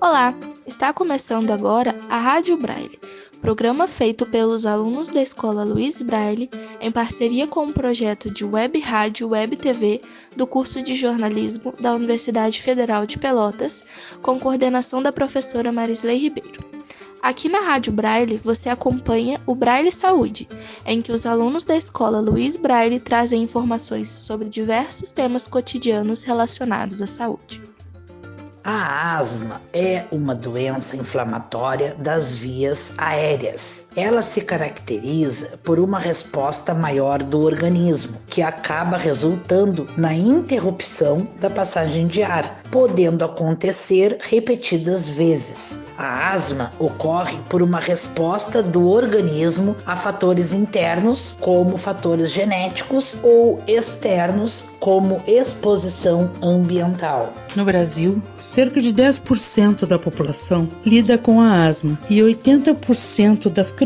Olá, está começando agora a Rádio Braille, programa feito pelos alunos da Escola Luiz Braille em parceria com o projeto de Web Rádio Web TV do curso de jornalismo da Universidade Federal de Pelotas, com coordenação da professora Marisley Ribeiro. Aqui na Rádio Braille você acompanha o Braille Saúde, em que os alunos da escola Luiz Braille trazem informações sobre diversos temas cotidianos relacionados à saúde. A asma é uma doença inflamatória das vias aéreas. Ela se caracteriza por uma resposta maior do organismo, que acaba resultando na interrupção da passagem de ar, podendo acontecer repetidas vezes. A asma ocorre por uma resposta do organismo a fatores internos, como fatores genéticos, ou externos, como exposição ambiental. No Brasil, cerca de 10% da população lida com a asma e 80% das crianças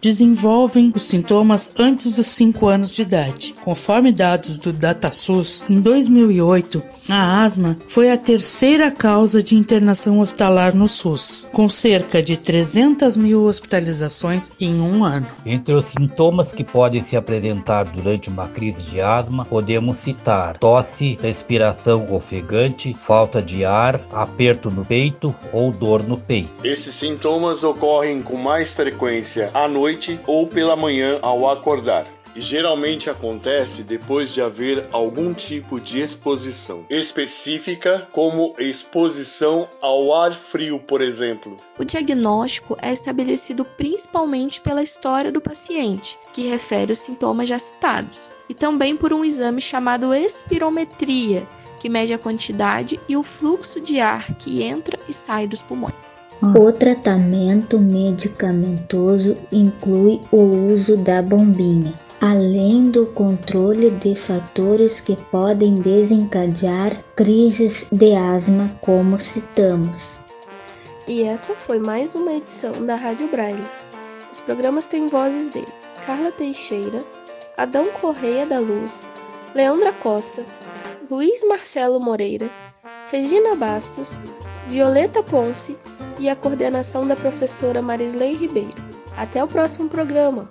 desenvolvem os sintomas antes dos 5 anos de idade. Conforme dados do DataSUS, em 2008, a asma foi a terceira causa de internação hospitalar no SUS com cerca de 300 mil hospitalizações em um ano. Entre os sintomas que podem se apresentar durante uma crise de asma, podemos citar tosse, respiração ofegante, falta de ar, aperto no peito ou dor no peito. Esses sintomas ocorrem com mais frequência à noite ou pela manhã ao acordar e geralmente acontece depois de haver algum tipo de exposição específica, como exposição ao ar frio, por exemplo. O diagnóstico é estabelecido principalmente pela história do paciente, que refere os sintomas já citados, e também por um exame chamado espirometria, que mede a quantidade e o fluxo de ar que entra e sai dos pulmões. O tratamento medicamentoso inclui o uso da bombinha, além do controle de fatores que podem desencadear crises de asma, como citamos. E essa foi mais uma edição da Rádio Braille. Os programas têm vozes de Carla Teixeira, Adão Correia da Luz, Leandra Costa, Luiz Marcelo Moreira, Regina Bastos, Violeta Ponce e a coordenação da professora Marisley Ribeiro. Até o próximo programa!